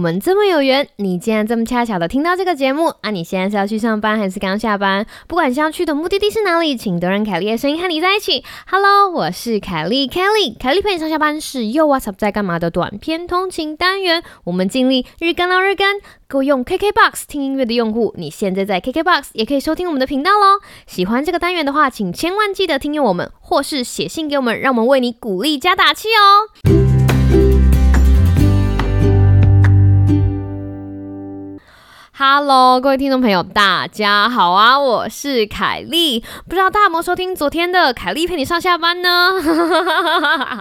我们这么有缘，你竟然这么恰巧的听到这个节目啊！你现在是要去上班还是刚下班？不管是要去的目的地是哪里，请都让凯莉的声音和你在一起。Hello，我是凯莉，Kelly，凯莉陪你上下班是又 What's up 在干嘛的短片通勤单元。我们尽力日更到日更，各位用 KKBOX 听音乐的用户，你现在在 KKBOX 也可以收听我们的频道喽。喜欢这个单元的话，请千万记得订阅我们，或是写信给我们，让我们为你鼓励加打气哦。Hello，各位听众朋友，大家好啊！我是凯莉，不知道大家有没有收听昨天的凯莉陪你上下班呢？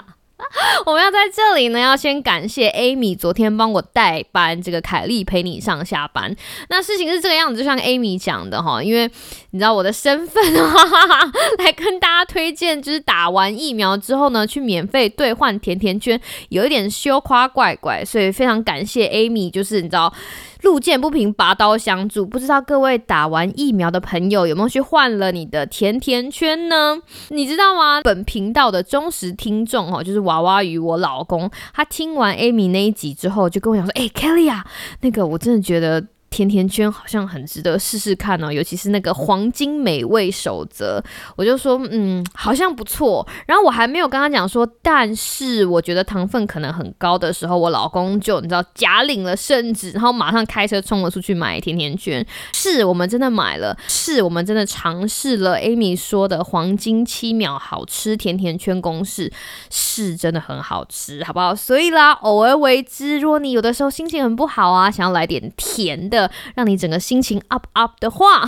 我们要在这里呢，要先感谢 Amy 昨天帮我代班这个凯莉陪你上下班。那事情是这个样子，就像 Amy 讲的哈，因为你知道我的身份，哈哈哈来跟大家推荐，就是打完疫苗之后呢，去免费兑换甜甜圈，有一点羞夸怪怪，所以非常感谢 Amy，就是你知道。路见不平，拔刀相助。不知道各位打完疫苗的朋友有没有去换了你的甜甜圈呢？你知道吗？本频道的忠实听众哦，就是娃娃鱼我老公，他听完 Amy 那一集之后，就跟我讲说：“哎，Kelly 啊，那个我真的觉得。”甜甜圈好像很值得试试看哦，尤其是那个黄金美味守则，我就说嗯，好像不错。然后我还没有跟他讲说，但是我觉得糖分可能很高的时候，我老公就你知道假领了圣旨，然后马上开车冲了出去买甜甜圈。是我们真的买了，是我们真的尝试了 Amy 说的黄金七秒好吃甜甜圈公式，是真的很好吃，好不好？所以啦，偶尔为之。如果你有的时候心情很不好啊，想要来点甜的。让你整个心情 up up 的话，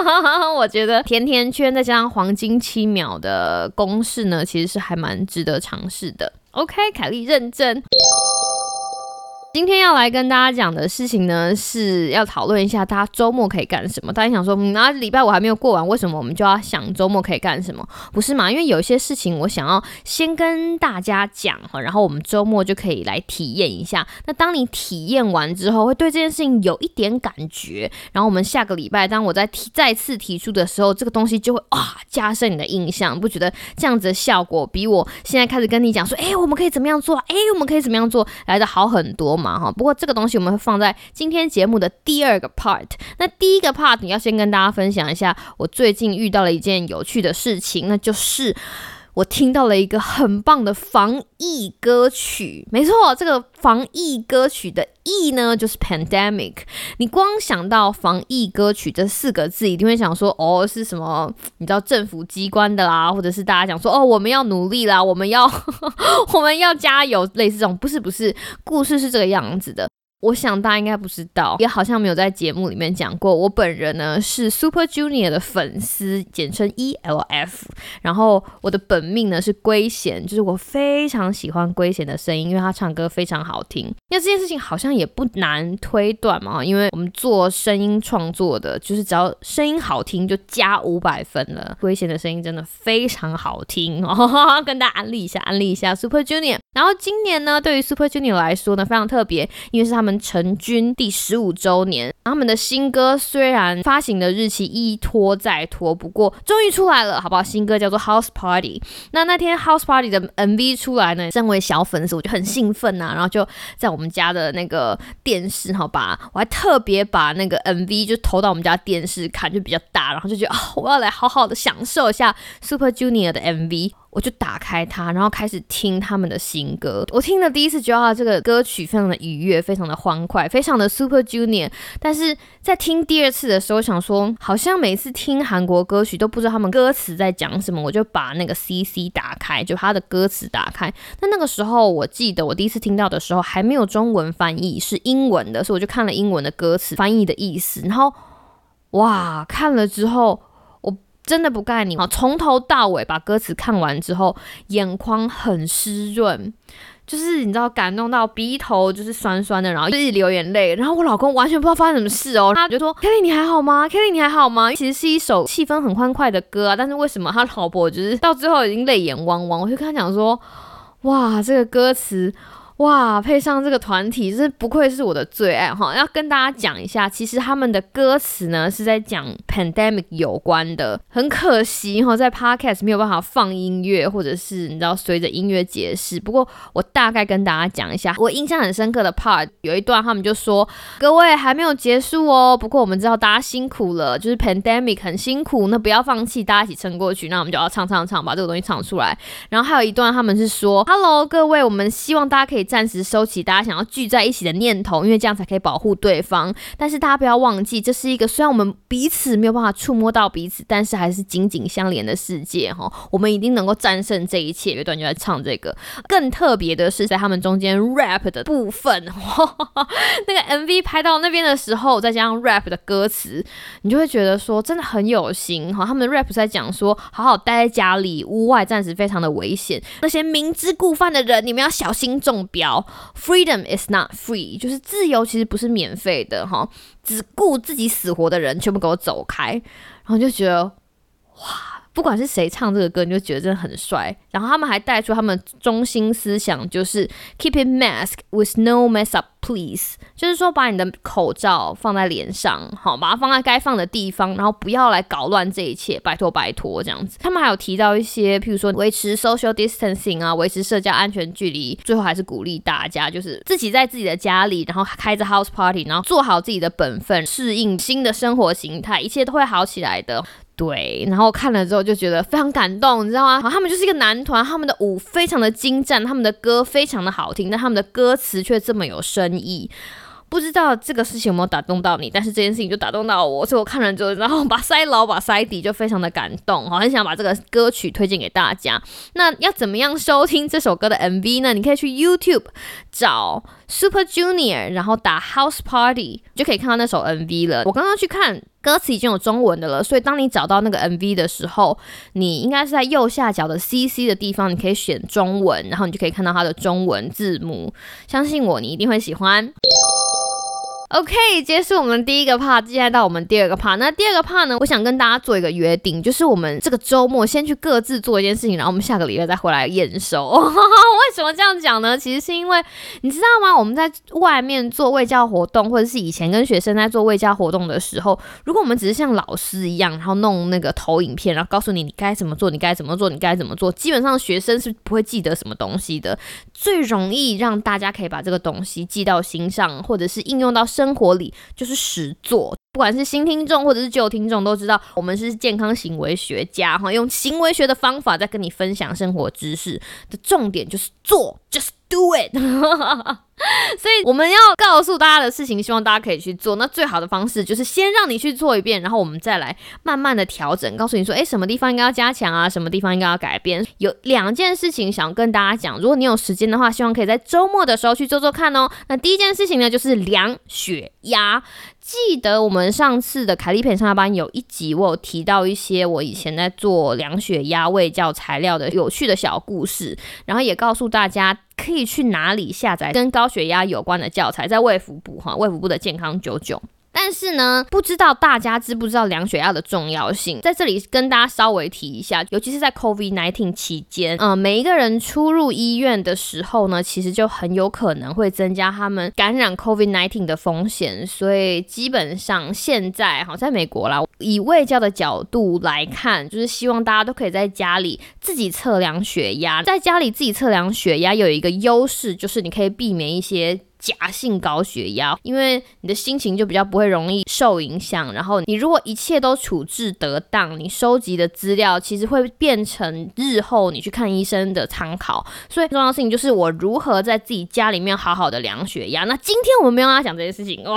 我觉得甜甜圈再加上黄金七秒的公式呢，其实是还蛮值得尝试的。OK，凯莉认证。今天要来跟大家讲的事情呢，是要讨论一下大家周末可以干什么。大家想说，嗯，那礼拜五还没有过完，为什么我们就要想周末可以干什么？不是嘛？因为有些事情我想要先跟大家讲哈，然后我们周末就可以来体验一下。那当你体验完之后，会对这件事情有一点感觉，然后我们下个礼拜当我在提再次提出的时候，这个东西就会啊加深你的印象，不觉得这样子的效果比我现在开始跟你讲说，哎，我们可以怎么样做？哎，我们可以怎么样做来的好很多嘛？哈，不过这个东西我们会放在今天节目的第二个 part。那第一个 part 你要先跟大家分享一下，我最近遇到了一件有趣的事情，那就是我听到了一个很棒的防疫歌曲。没错，这个防疫歌曲的“疫”呢，就是 pandemic。你光想到防疫歌曲这四个字，一定会想说，哦，是什么？你知道政府机关的啦，或者是大家讲说，哦，我们要努力啦，我们要 我们要加油，类似这种。不是，不是，故事是这个样子的。我想大家应该不知道，也好像没有在节目里面讲过。我本人呢是 Super Junior 的粉丝，简称 ELF。然后我的本命呢是龟贤，就是我非常喜欢龟贤的声音，因为他唱歌非常好听。那这件事情好像也不难推断嘛，因为我们做声音创作的，就是只要声音好听就加五百分了。龟贤的声音真的非常好听哦，跟大家安利一下，安利一下 Super Junior。然后今年呢，对于 Super Junior 来说呢，非常特别，因为是他们。成军第十五周年，他们的新歌虽然发行的日期一拖再拖，不过终于出来了，好不好？新歌叫做 House Party。那那天 House Party 的 MV 出来呢，身为小粉丝，我就很兴奋呐，然后就在我们家的那个电视，好吧，我还特别把那个 MV 就投到我们家电视看，就比较大，然后就觉得啊，我要来好好的享受一下 Super Junior 的 MV。我就打开它，然后开始听他们的新歌。我听了第一次，觉得这个歌曲非常的愉悦，非常的欢快，非常的 Super Junior。但是在听第二次的时候，想说好像每次听韩国歌曲都不知道他们歌词在讲什么，我就把那个 CC 打开，就他的歌词打开。那那个时候我记得我第一次听到的时候还没有中文翻译，是英文的，所以我就看了英文的歌词翻译的意思。然后哇，看了之后。真的不盖你啊！从头到尾把歌词看完之后，眼眶很湿润，就是你知道感动到鼻头就是酸酸的，然后就一直流眼泪。然后我老公完全不知道发生什么事哦，他就说：“Kelly 你还好吗？Kelly 你还好吗？”其实是一首气氛很欢快的歌啊，但是为什么他老婆就是到最后已经泪眼汪汪？我就跟他讲说：“哇，这个歌词。”哇，配上这个团体，是不愧是我的最爱哈！要跟大家讲一下，其实他们的歌词呢是在讲 pandemic 有关的。很可惜哈，在 podcast 没有办法放音乐，或者是你知道随着音乐解释。不过我大概跟大家讲一下，我印象很深刻的 part 有一段，他们就说：“各位还没有结束哦，不过我们知道大家辛苦了，就是 pandemic 很辛苦，那不要放弃，大家一起撑过去。那我们就要唱唱唱，把这个东西唱出来。然后还有一段，他们是说：“Hello，各位，我们希望大家可以。”暂时收起大家想要聚在一起的念头，因为这样才可以保护对方。但是大家不要忘记，这是一个虽然我们彼此没有办法触摸到彼此，但是还是紧紧相连的世界哈。我们一定能够战胜这一切。有一段就在唱这个，更特别的是在他们中间 rap 的部分，那个 MV 拍到那边的时候，再加上 rap 的歌词，你就会觉得说真的很有心哈。他们的 rap 在讲说，好好待在家里，屋外暂时非常的危险。那些明知故犯的人，你们要小心中标。Freedom is not free，就是自由其实不是免费的哈，只顾自己死活的人全部给我走开，然后就觉得哇。不管是谁唱这个歌，你就觉得真的很帅。然后他们还带出他们中心思想，就是 Keep it mask with no mess up, please。就是说，把你的口罩放在脸上，好，把它放在该放的地方，然后不要来搞乱这一切，拜托拜托这样子。他们还有提到一些，譬如说维持 social distancing 啊，维持社交安全距离。最后还是鼓励大家，就是自己在自己的家里，然后开着 house party，然后做好自己的本分，适应新的生活形态，一切都会好起来的。对，然后看了之后就觉得非常感动，你知道吗？他们就是一个男团，他们的舞非常的精湛，他们的歌非常的好听，但他们的歌词却这么有深意。不知道这个事情有没有打动到你，但是这件事情就打动到我，所以我看了之后，然后把腮老把腮底就非常的感动，好，很想把这个歌曲推荐给大家。那要怎么样收听这首歌的 MV 呢？你可以去 YouTube 找 Super Junior，然后打 House Party，就可以看到那首 MV 了。我刚刚去看歌词已经有中文的了，所以当你找到那个 MV 的时候，你应该是在右下角的 CC 的地方，你可以选中文，然后你就可以看到它的中文字幕。相信我，你一定会喜欢。OK，结束我们第一个 part，接下来到我们第二个 part。那第二个 part 呢，我想跟大家做一个约定，就是我们这个周末先去各自做一件事情，然后我们下个礼拜再回来验收。为什么这样讲呢？其实是因为你知道吗？我们在外面做卫教活动，或者是以前跟学生在做卫教活动的时候，如果我们只是像老师一样，然后弄那个投影片，然后告诉你你该怎么做，你该怎么做，你该怎么做，基本上学生是不会记得什么东西的。最容易让大家可以把这个东西记到心上，或者是应用到。生活里就是实做，不管是新听众或者是旧听众都知道，我们是健康行为学家哈，用行为学的方法在跟你分享生活知识的重点就是做，just do it。所以我们要告诉大家的事情，希望大家可以去做。那最好的方式就是先让你去做一遍，然后我们再来慢慢的调整，告诉你说，诶，什么地方应该要加强啊，什么地方应该要改变。有两件事情想跟大家讲，如果你有时间的话，希望可以在周末的时候去做做看哦。那第一件事情呢，就是量血压。记得我们上次的凯利佩上下班有一集，我有提到一些我以前在做量血压、胃教材料的有趣的小故事，然后也告诉大家可以去哪里下载跟高血压有关的教材，在卫福部哈，卫福部的健康九九。但是呢，不知道大家知不知道量血压的重要性，在这里跟大家稍微提一下，尤其是在 COVID-19 期间，嗯，每一个人出入医院的时候呢，其实就很有可能会增加他们感染 COVID-19 的风险，所以基本上现在哈，在美国啦，以卫教的角度来看，就是希望大家都可以在家里自己测量血压，在家里自己测量血压有一个优势，就是你可以避免一些。假性高血压，因为你的心情就比较不会容易受影响。然后你如果一切都处置得当，你收集的资料其实会变成日后你去看医生的参考。所以重要事情就是我如何在自己家里面好好的量血压。那今天我们没有要讲这件事情哦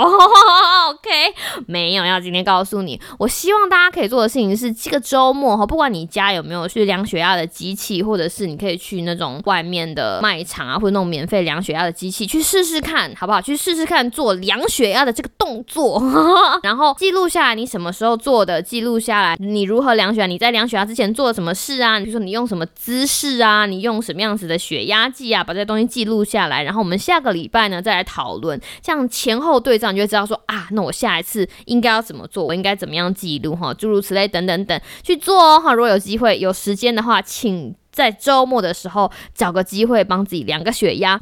，OK，没有要今天告诉你。我希望大家可以做的事情是这个周末哈，不管你家有没有去量血压的机器，或者是你可以去那种外面的卖场啊，或者那种免费量血压的机器去试试看。看好不好？去试试看做量血压的这个动作，然后记录下来你什么时候做的，记录下来你如何量血压，你在量血压之前做了什么事啊？比如说你用什么姿势啊？你用什么样子的血压计啊？把这些东西记录下来，然后我们下个礼拜呢再来讨论，这样前后对照，你就知道说啊，那我下一次应该要怎么做？我应该怎么样记录哈？诸如此类等等等去做哦哈。如果有机会有时间的话，请在周末的时候找个机会帮自己量个血压。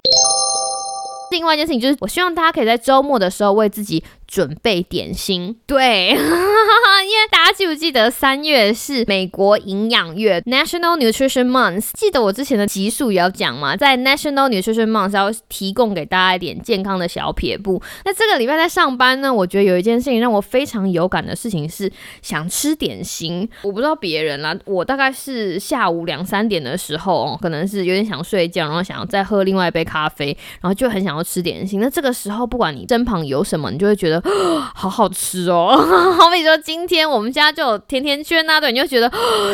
另外一件事情就是，我希望大家可以在周末的时候为自己。准备点心，对，因为大家记不记得三月是美国营养月 （National Nutrition Month）？记得我之前的集数也要讲嘛，在 National Nutrition Month 要提供给大家一点健康的小撇步。那这个礼拜在上班呢，我觉得有一件事情让我非常有感的事情是想吃点心。我不知道别人啦，我大概是下午两三点的时候哦，可能是有点想睡觉，然后想要再喝另外一杯咖啡，然后就很想要吃点心。那这个时候，不管你身旁有什么，你就会觉得。好好吃哦！好比说，今天我们家就有甜甜圈啊，对，你就觉得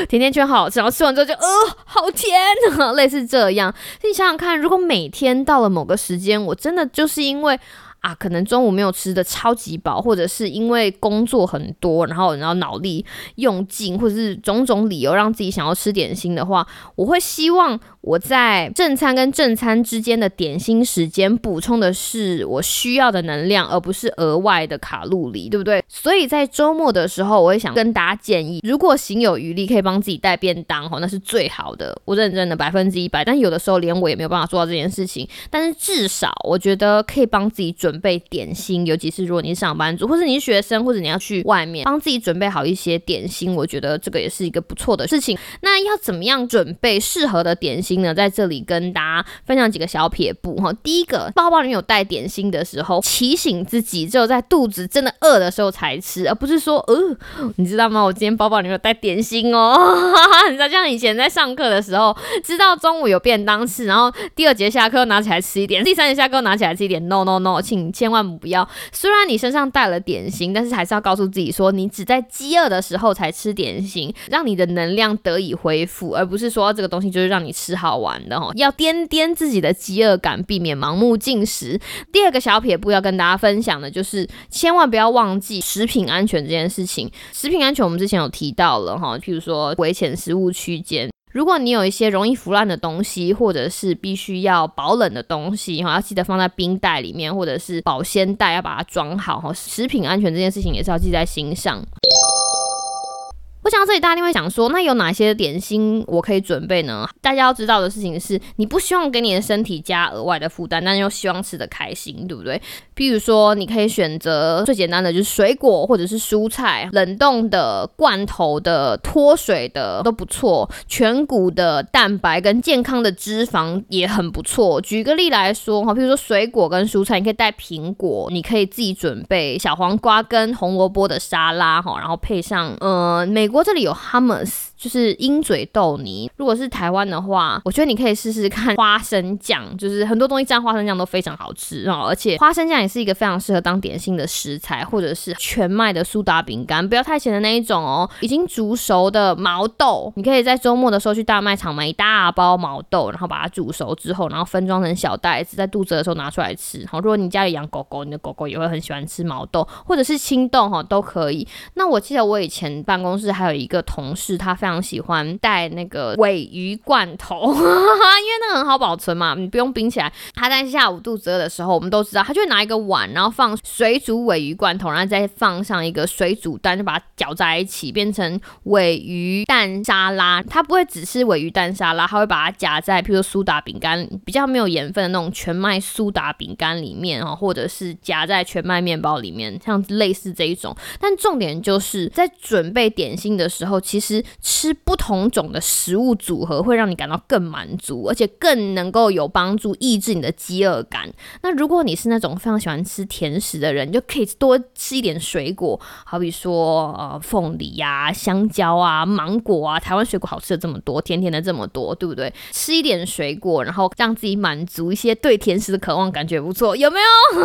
甜甜圈好好吃，然后吃完之后就呃，好甜，类似这样。你想想看，如果每天到了某个时间，我真的就是因为。啊，可能中午没有吃的超级饱，或者是因为工作很多，然后然后脑力用尽，或者是种种理由让自己想要吃点心的话，我会希望我在正餐跟正餐之间的点心时间补充的是我需要的能量，而不是额外的卡路里，对不对？所以在周末的时候，我会想跟大家建议，如果行有余力，可以帮自己带便当哦，那是最好的。我认真的百分之一百，但有的时候连我也没有办法做到这件事情，但是至少我觉得可以帮自己准。准备点心，尤其是如果你是上班族，或是你学生，或者你要去外面帮自己准备好一些点心，我觉得这个也是一个不错的事情。那要怎么样准备适合的点心呢？在这里跟大家分享几个小撇步哈。第一个，包包里面有带点心的时候，提醒自己只有在肚子真的饿的时候才吃，而不是说呃，你知道吗？我今天包包里面有带点心哦。你知道，像以前在上课的时候，知道中午有便当吃，然后第二节下课拿起来吃一点，第三节下课拿起来吃一点。No No No，请。千万不要！虽然你身上带了点心，但是还是要告诉自己说，你只在饥饿的时候才吃点心，让你的能量得以恢复，而不是说这个东西就是让你吃好玩的哈。要掂掂自己的饥饿感，避免盲目进食。第二个小撇步要跟大家分享的就是，千万不要忘记食品安全这件事情。食品安全我们之前有提到了哈，譬如说危险食物区间。如果你有一些容易腐烂的东西，或者是必须要保冷的东西，哈，要记得放在冰袋里面，或者是保鲜袋要把它装好，哈，食品安全这件事情也是要记在心上。我想这里，大家一定会想说，那有哪些点心我可以准备呢？大家要知道的事情是，你不希望给你的身体加额外的负担，但又希望吃的开心，对不对？譬如说，你可以选择最简单的，就是水果或者是蔬菜，冷冻的、罐头的、脱水的都不错。全谷的蛋白跟健康的脂肪也很不错。举个例来说，哈，譬如说水果跟蔬菜，你可以带苹果，你可以自己准备小黄瓜跟红萝卜的沙拉，哈，然后配上，呃，美。不过这里有 hummus。 就是鹰嘴豆泥。如果是台湾的话，我觉得你可以试试看花生酱，就是很多东西蘸花生酱都非常好吃哦。而且花生酱也是一个非常适合当点心的食材，或者是全麦的苏打饼干，不要太咸的那一种哦。已经煮熟的毛豆，你可以在周末的时候去大卖场买一大包毛豆，然后把它煮熟之后，然后分装成小袋子，在肚子的时候拿出来吃。好，如果你家里养狗狗，你的狗狗也会很喜欢吃毛豆，或者是青豆哈，都可以。那我记得我以前办公室还有一个同事，他 常喜欢带那个尾鱼罐头，因为那个很好保存嘛，你不用冰起来。他在下午肚子饿的时候，我们都知道，他就会拿一个碗，然后放水煮尾鱼罐头，然后再放上一个水煮蛋，就把它搅在一起，变成尾鱼蛋沙拉。他不会只吃尾鱼蛋沙拉，他会把它夹在，譬如苏打饼干，比较没有盐分的那种全麦苏打饼干里面哦，或者是夹在全麦面包里面，像类似这一种。但重点就是在准备点心的时候，其实。吃不同种的食物组合会让你感到更满足，而且更能够有帮助抑制你的饥饿感。那如果你是那种非常喜欢吃甜食的人，就可以多吃一点水果，好比说呃凤梨呀、香蕉啊、芒果啊。台湾水果好吃的这么多，甜甜的这么多，对不对？吃一点水果，然后让自己满足一些对甜食的渴望，感觉不错，有没有？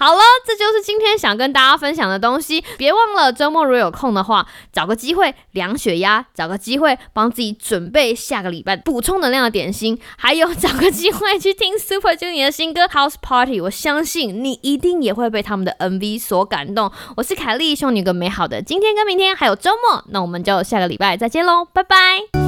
好了，这就是今天想跟大家分享的东西。别忘了周末如果有空的话，找个机会量血。血压，找个机会帮自己准备下个礼拜补充能量的点心，还有找个机会去听 Super Junior 的新歌 House Party。我相信你一定也会被他们的 MV 所感动。我是凯莉，希望你有个美好的今天跟明天，还有周末。那我们就下个礼拜再见喽，拜拜。